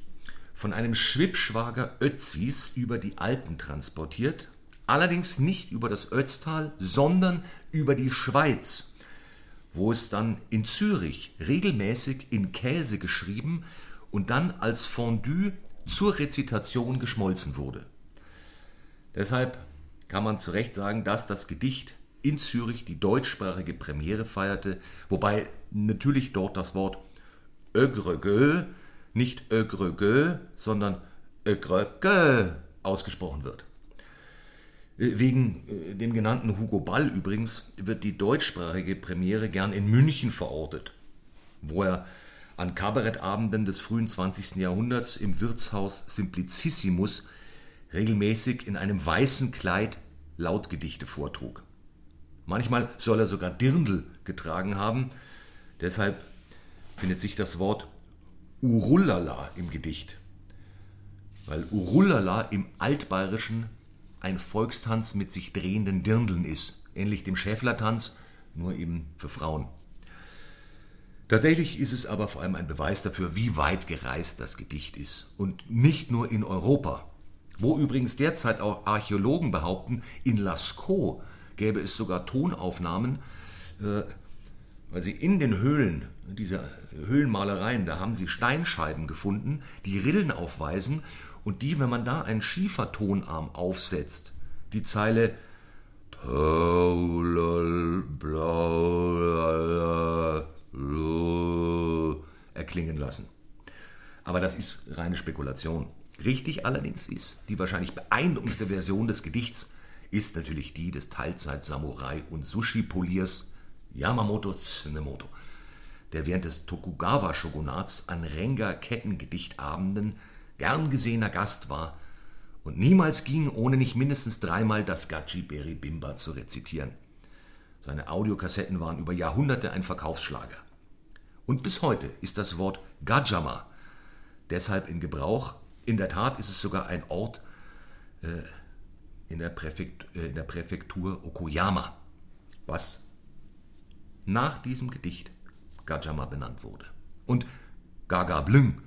von einem Schwippschwager Ötzis über die Alpen transportiert allerdings nicht über das Ötztal, sondern über die Schweiz, wo es dann in Zürich regelmäßig in Käse geschrieben und dann als Fondue zur Rezitation geschmolzen wurde. Deshalb kann man zu Recht sagen, dass das Gedicht in Zürich die deutschsprachige Premiere feierte, wobei natürlich dort das Wort Ögrögö nicht Ögrögö, sondern Ögrögö ausgesprochen wird. Wegen äh, dem genannten Hugo Ball übrigens wird die deutschsprachige Premiere gern in München verortet, wo er an Kabarettabenden des frühen 20. Jahrhunderts im Wirtshaus Simplicissimus regelmäßig in einem weißen Kleid Lautgedichte vortrug. Manchmal soll er sogar Dirndl getragen haben, deshalb findet sich das Wort Urullala im Gedicht, weil Urullala im Altbayerischen ein Volkstanz mit sich drehenden Dirndeln ist, ähnlich dem Schäflertanz, nur eben für Frauen. Tatsächlich ist es aber vor allem ein Beweis dafür, wie weit gereist das Gedicht ist. Und nicht nur in Europa. Wo übrigens derzeit auch Archäologen behaupten, in Lascaux gäbe es sogar Tonaufnahmen, äh, weil sie in den Höhlen, dieser Höhlenmalereien, da haben sie Steinscheiben gefunden, die Rillen aufweisen und die, wenn man da einen Schiefertonarm aufsetzt, die Zeile erklingen lassen. Aber das ist reine Spekulation. Richtig allerdings ist, die wahrscheinlich beeindruckendste Version des Gedichts ist natürlich die des Teilzeit-Samurai und Sushi-Poliers Yamamoto Tsunemoto, der während des Tokugawa-Shogunats an Renga-Kettengedichtabenden gern gesehener Gast war und niemals ging, ohne nicht mindestens dreimal das Gachi Beri Bimba zu rezitieren. Seine Audiokassetten waren über Jahrhunderte ein Verkaufsschlager. Und bis heute ist das Wort Gajama deshalb in Gebrauch. In der Tat ist es sogar ein Ort äh, in, der Präfekt, äh, in der Präfektur Okoyama, was nach diesem Gedicht Gajama benannt wurde. Und Gaga Bling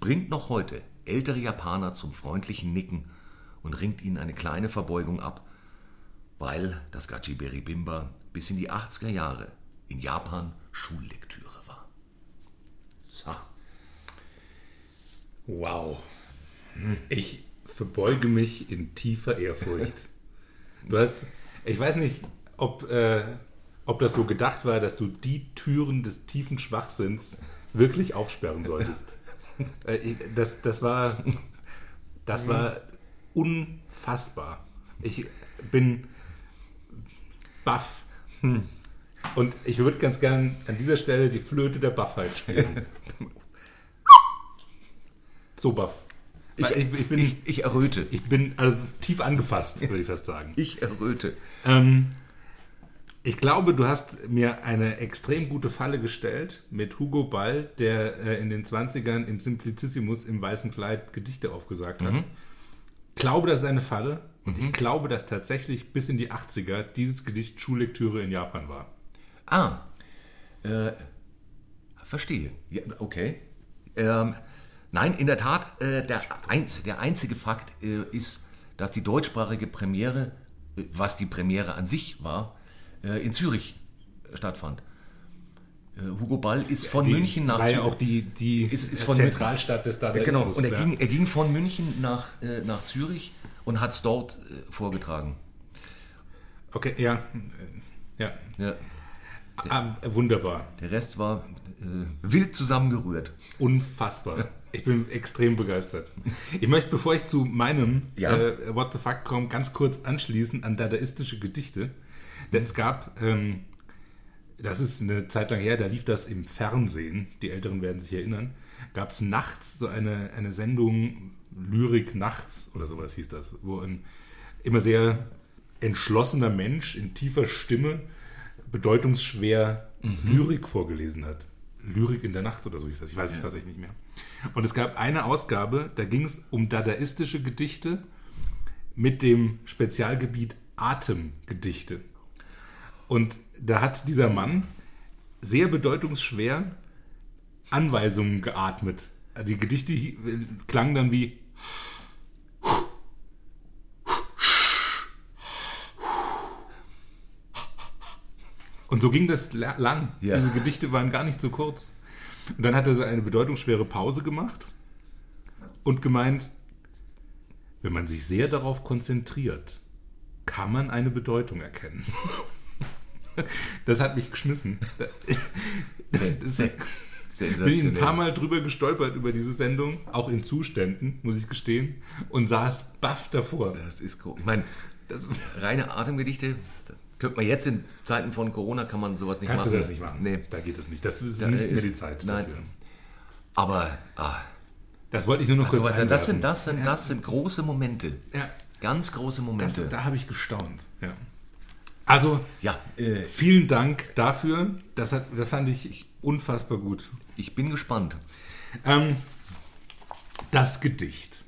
bringt noch heute ältere Japaner zum freundlichen Nicken und ringt ihnen eine kleine Verbeugung ab, weil das Gachiberi Bimba bis in die 80er Jahre in Japan Schullektüre war. So. Wow. Ich verbeuge mich in tiefer Ehrfurcht. Du hast, ich weiß nicht, ob, äh, ob das so gedacht war, dass du die Türen des tiefen Schwachsinns wirklich aufsperren solltest. (laughs) Äh, das, das war, das war unfassbar. Ich bin baff. Hm. Und ich würde ganz gern an dieser Stelle die Flöte der Buffheit spielen. (laughs) so Buff. Ich, Weil ich, bin, ich, ich erröte. Ich bin also tief angefasst, würde ich fast sagen. Ich erröte. Ähm, ich glaube, du hast mir eine extrem gute Falle gestellt mit Hugo Ball, der äh, in den 20ern im Simplicissimus im weißen Kleid Gedichte aufgesagt hat. Ich glaube, das ist eine Falle. Und ich glaube, dass tatsächlich bis in die 80er dieses Gedicht Schullektüre in Japan war. Ah, äh, verstehe. Ja, okay. Ähm, nein, in der Tat, äh, der, einz, der einzige Fakt äh, ist, dass die deutschsprachige Premiere, äh, was die Premiere an sich war, äh, in Zürich stattfand. Äh, Hugo Ball ist von Die- München nach Zürich. auch die, die Ist- ist Zentralstadt des Dadaismus. Genau, und er ja. ging, er ging von München nach, äh, nach Zürich und hat es dort vorgetragen. Okay, ja. Ja. Ja, Ah, wunderbar. der Rest war äh, wild zusammengerührt. Unfassbar. Ich bin extrem begeistert. Ich möchte, bevor ich zu meinem Ja. äh, What the Fuck komme, ganz kurz anschließen an dadaistische Gedichte. Denn es gab, ähm, das ist eine Zeit lang her, da lief das im Fernsehen, die Älteren werden sich erinnern, gab es nachts so eine, eine Sendung, Lyrik nachts oder sowas hieß das, wo ein immer sehr entschlossener Mensch in tiefer Stimme bedeutungsschwer Lyrik vorgelesen hat. Lyrik in der Nacht oder so hieß das. Ich weiß es tatsächlich nicht mehr. Und es gab eine Ausgabe, da ging es um dadaistische Gedichte mit dem Spezialgebiet Atemgedichte. Und da hat dieser Mann sehr bedeutungsschwer Anweisungen geatmet. Die Gedichte klangen dann wie Und so ging das la- lang. Ja. Diese Gedichte waren gar nicht so kurz. Und dann hat er so eine bedeutungsschwere Pause gemacht und gemeint, wenn man sich sehr darauf konzentriert, kann man eine Bedeutung erkennen. (laughs) Das hat mich geschmissen. Das bin ich ein paar Mal drüber gestolpert über diese Sendung, auch in Zuständen, muss ich gestehen, und saß baff davor. Das ist cool. Ich meine, das reine Atemgedichte, könnte man jetzt in Zeiten von Corona, kann man sowas nicht Kannst machen. du das nicht machen? Nee. Da geht es nicht. Das ist Da nicht mehr ist- die Zeit nein. dafür. Aber ah, Das wollte ich nur noch also, kurz das, einwerfen. sind, das, sind, das sind große Momente. Ja, Ganz große das, Momente. da habe ich gestaunt. Ja. Also, ja, äh, vielen Dank dafür. Das, hat, das fand ich unfassbar gut. ich bin gespannt. Ähm, das Gedicht.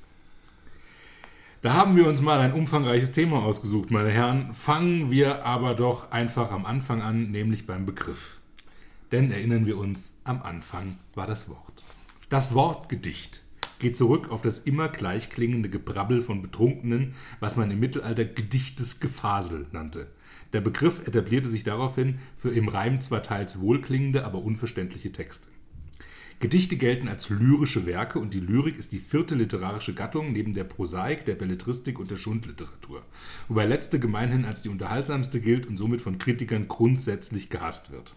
Da haben wir uns mal ein umfangreiches Thema ausgesucht, meine Herren. Fangen wir aber doch einfach am Anfang an, nämlich beim Begriff. Denn erinnern wir uns, am Anfang war das Wort. Das Wort Gedicht geht zurück auf das immer gleich klingende Gebrabbel von Betrunkenen, was man im Mittelalter Gedichtes Gefasel nannte. Der Begriff etablierte sich daraufhin für im Reim zwar teils wohlklingende, aber unverständliche Texte. Gedichte gelten als lyrische Werke und die Lyrik ist die vierte literarische Gattung neben der Prosaik, der Belletristik und der Schundliteratur, wobei letzte gemeinhin als die unterhaltsamste gilt und somit von Kritikern grundsätzlich gehasst wird.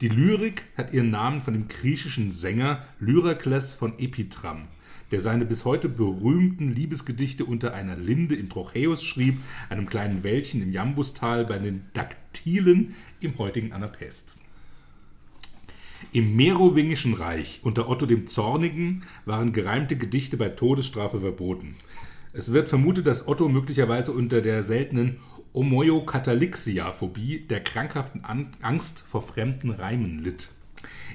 Die Lyrik hat ihren Namen von dem griechischen Sänger Lyrakles von Epitram, der seine bis heute berühmten Liebesgedichte unter einer Linde im Trochäus schrieb, einem kleinen Wäldchen im Jambustal bei den Daktilen im heutigen Anapest. Im Merowingischen Reich unter Otto dem Zornigen waren gereimte Gedichte bei Todesstrafe verboten. Es wird vermutet, dass Otto möglicherweise unter der seltenen Omoiokatalixia-Phobie, der krankhaften An Angst vor fremden Reimen litt.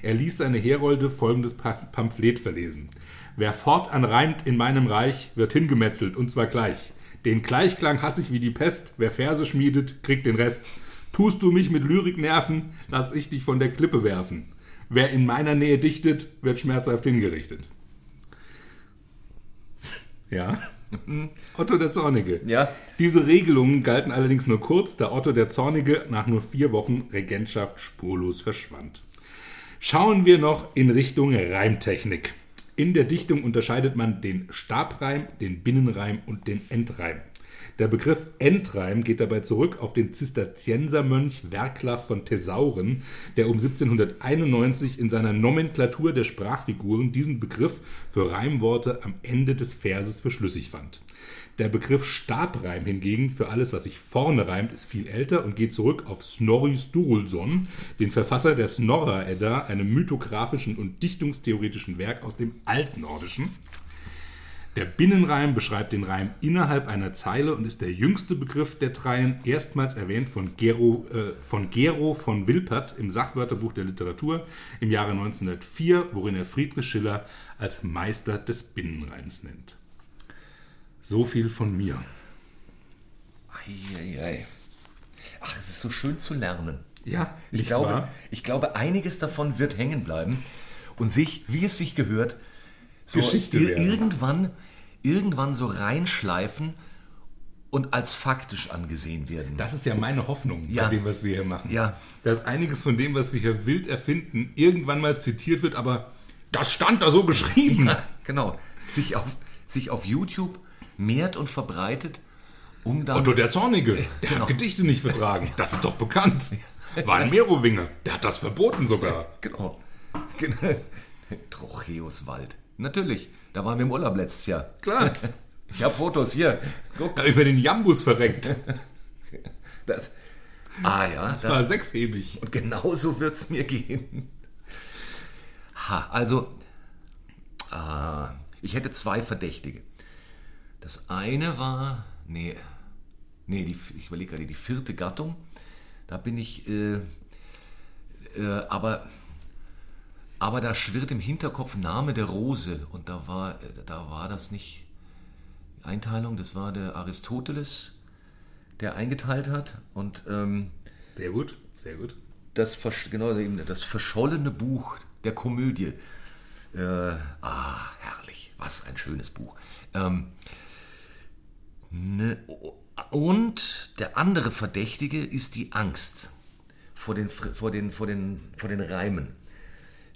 Er ließ seine Herolde folgendes Pa- Pamphlet verlesen. Wer fortan reimt in meinem Reich, wird hingemetzelt, und zwar gleich. Den Gleichklang hasse ich wie die Pest, wer Verse schmiedet, kriegt den Rest. Tust du mich mit Lyrik nerven, lass ich dich von der Klippe werfen. Wer in meiner Nähe dichtet, wird schmerzhaft hingerichtet. Ja. Otto der Zornige. Ja. Diese Regelungen galten allerdings nur kurz, da Otto der Zornige nach nur vier Wochen Regentschaft spurlos verschwand. Schauen wir noch in Richtung Reimtechnik. In der Dichtung unterscheidet man den Stabreim, den Binnenreim und den Endreim. Der Begriff Endreim geht dabei zurück auf den Zisterziensermönch Werklav von Thesauren, der um 1791 in seiner Nomenklatur der Sprachfiguren diesen Begriff für Reimworte am Ende des Verses für schlüssig fand. Der Begriff Stabreim hingegen für alles, was sich vorne reimt, ist viel älter und geht zurück auf Snorri Sturluson, den Verfasser der Snorra-Edda, einem mythografischen und dichtungstheoretischen Werk aus dem Altnordischen. Der Binnenreim beschreibt den Reim innerhalb einer Zeile und ist der jüngste Begriff der dreien, erstmals erwähnt von Gero, äh, von Gero von Wilpert im Sachwörterbuch der Literatur im Jahre 1904, worin er Friedrich Schiller als Meister des Binnenreims nennt. So viel von mir. Eieiei. Ach, es ist so schön zu lernen. Ja, Ich glaube, wahr? ich glaube, einiges davon wird hängen bleiben und sich, wie es sich gehört, so Geschichte ir werden. irgendwann, irgendwann so reinschleifen und als faktisch angesehen werden. Das ist ja meine Hoffnung Ja. bei dem, was wir hier machen. Ja. Dass einiges von dem, was wir hier wild erfinden, irgendwann mal zitiert wird, aber das stand da so geschrieben. Ja, genau. Sich auf, sich auf YouTube mehrt und verbreitet, um dann. Otto der Zornige, der Genau. hat Gedichte nicht vertragen. Das ist doch bekannt. (laughs) War ein Merowinger, der hat das verboten sogar. Genau. genau. Trocheuswald. Natürlich. Da waren wir im Urlaub letztes Jahr. Klar, (laughs) Ich habe Fotos hier. Guck. da über den Jambus verreckt. (laughs) Das, ah ja, das, War sechshebig. und genau so wird es mir gehen. Ha, also, ah, ich hätte zwei Verdächtige. Das eine war, nee, nee, die, ich überlege gerade, die vierte Gattung. Da bin ich, äh, äh, aber, aber da schwirrt im Hinterkopf Name der Rose und da war, da war das nicht die Einteilung, das war der Aristoteles, der eingeteilt hat und ähm, Sehr gut, sehr gut. das, genau, das verschollene Buch der Komödie. Äh, ah, herrlich. Was ein schönes Buch. Ähm, ne, und der andere Verdächtige ist die Angst vor den, vor den, vor den, vor den Reimen.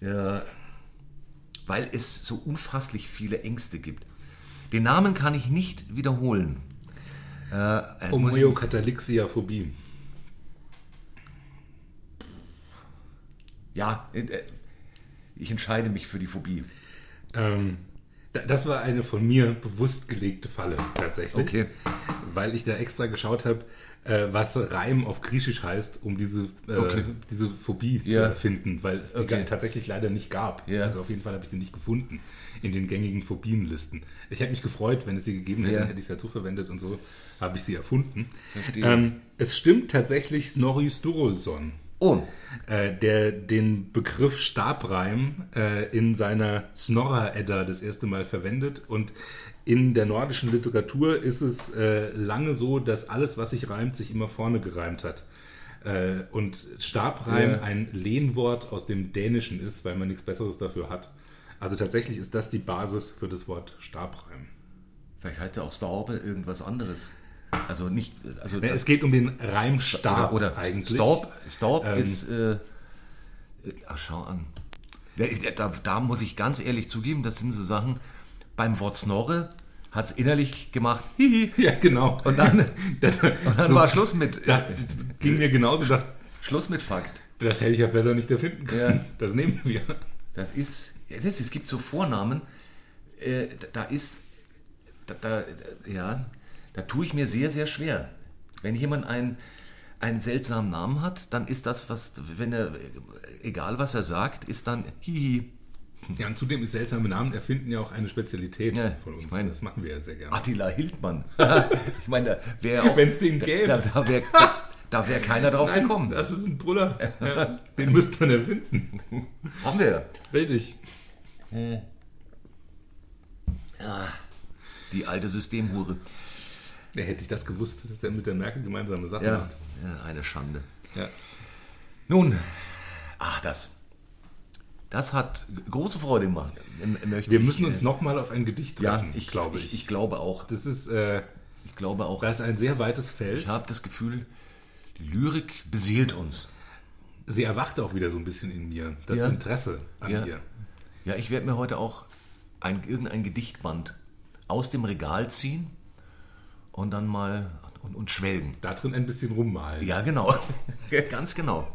Äh, weil es so unfasslich viele Ängste gibt. Den Namen kann ich nicht wiederholen. Äh, ich- Homoeokatalixiaphobie. ja, äh, ich entscheide mich für die Phobie. Ähm, da- das war eine von mir bewusst gelegte Falle tatsächlich. Okay. Weil ich da extra geschaut habe, äh, was Reim auf Griechisch heißt, um diese, äh, Okay. diese Phobie zu Ja. erfinden, weil es die Okay. tatsächlich leider nicht gab. Ja. Also auf jeden Fall habe ich sie nicht gefunden in den gängigen Phobienlisten. Ich hätte mich gefreut, wenn es sie gegeben hätte, dann hätte ich sie dazu verwendet und so habe ich sie erfunden. Ähm, es stimmt tatsächlich Snorri Sturluson Oh, äh, der den Begriff Stabreim äh, in seiner Snorra-Edda das erste Mal verwendet. Und in der nordischen Literatur ist es äh, lange so, dass alles, was sich reimt, sich immer vorne gereimt hat. Äh, und Stabreim Ja. ein Lehnwort aus dem Dänischen ist, weil man nichts Besseres dafür hat. Also tatsächlich ist das die Basis für das Wort Stabreim. vielleicht heißt ja auch Staube irgendwas anderes. Also nicht, also das- es geht um den Reimstab oder, oder eigentlich. Staub, Staub Ähm, ist, äh, äh, ach, schau an. Ja, Da, da muss ich ganz ehrlich zugeben, das sind so Sachen, beim Wort Snorre hat es innerlich gemacht, hihi, (laughs) Ja, genau. und dann, (laughs) Das, und dann so- war Schluss mit, Das ging mir genauso. Dachte, Schluss mit Fakt. Das hätte ich ja besser nicht erfinden können. Ja. Das nehmen wir. Das ist, es, ist, es gibt so Vornamen, äh, da, da ist, da, da, ja, da tue ich mir sehr, sehr schwer. Wenn jemand einen, einen seltsamen Namen hat, dann ist das, was, wenn er, egal was er sagt, ist dann hihi. Ja, und zudem ist seltsame Namen erfinden ja auch eine Spezialität Ja, von uns. ich meine- das machen wir ja sehr gerne. Attila Hildmann. (laughs) ich meine, da wäre auch. Wenn's den gäbe. Da, da wäre da, wär (laughs) keiner drauf Nein, gekommen. das ist ein Brüller. (laughs) Ja, den müsste man erfinden. Haben wir. Richtig. Die alte Systemhure. Ja, hätte ich das gewusst, dass der mit der Merkel gemeinsame Sachen Ja, macht. ja, eine Schande. Ja. Nun, ach, das. Das hat große Freude gemacht. Möchte Wir ich, müssen uns äh, nochmal auf ein Gedicht ja, treffen, ich glaube ich. ich. Ich glaube auch. Das ist, äh, Ich glaube auch. das ist ein sehr weites Feld. Ich habe das Gefühl, die Lyrik beseelt uns. Sie erwacht auch wieder so ein bisschen in mir. Das Ja. Interesse an Ja. ihr. Ja, ich werde mir heute auch ein, irgendein Gedichtband aus dem Regal ziehen und dann mal und, und schwelgen. Da drin ein bisschen rummalen. Ja, genau. (laughs) Ganz genau.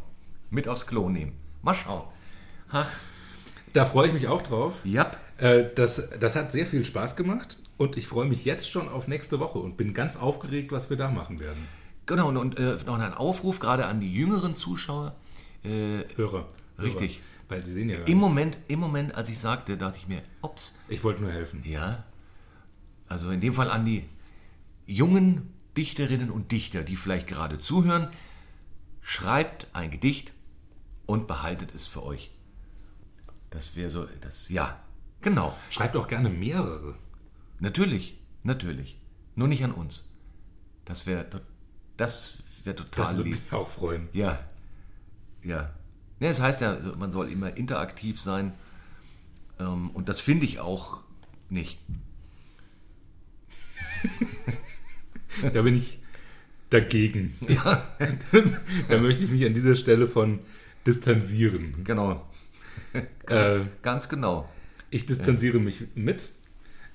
Mit aufs Klo nehmen. Mal schauen. Ach, Da freue ich mich auch drauf. ja. Äh, das, das hat sehr viel Spaß gemacht. Und ich freue mich jetzt schon auf nächste Woche und bin ganz aufgeregt, was wir da machen werden. Genau, und, und äh, noch ein Aufruf gerade an die jüngeren Zuschauer. Äh, Hörer. Richtig. Hörer, weil sie sehen ja. Im Moment, Im Moment, als ich sagte, dachte ich mir, ups. Ich wollte nur helfen. Ja. Also in dem Fall an die jungen Dichterinnen und Dichter, die vielleicht gerade zuhören. Schreibt ein Gedicht und behaltet es für euch. Das wäre so, das, ja, genau. Schreibt auch gerne mehrere. Natürlich, natürlich. Nur nicht an uns. Das wäre das wäre total das würde mich auch freuen. Ja. Ja. ja. Das heißt ja, man soll immer interaktiv sein. Ähm, und das finde ich auch nicht. (laughs) da bin ich dagegen. Ja. (laughs) da möchte ich mich an dieser Stelle von distanzieren. Genau. Äh, Ganz genau. Ich distanziere mich mit,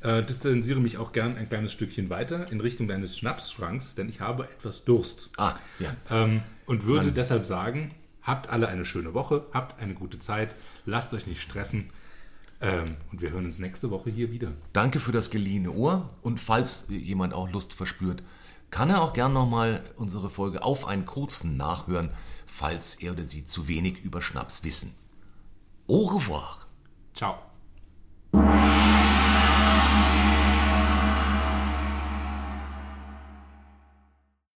äh, distanziere mich auch gern ein kleines Stückchen weiter in Richtung deines Schnapsschranks, denn ich habe etwas Durst. Ah, ja. Ähm, und würde Mann. deshalb sagen, habt alle eine schöne Woche, habt eine gute Zeit, lasst euch nicht stressen. Ähm, und wir hören uns nächste Woche hier wieder. Danke für das geliehene Ohr. Und falls jemand auch Lust verspürt, kann er auch gern nochmal unsere Folge auf einen kurzen nachhören, falls er oder sie zu wenig über Schnaps wissen. Au revoir. Ciao.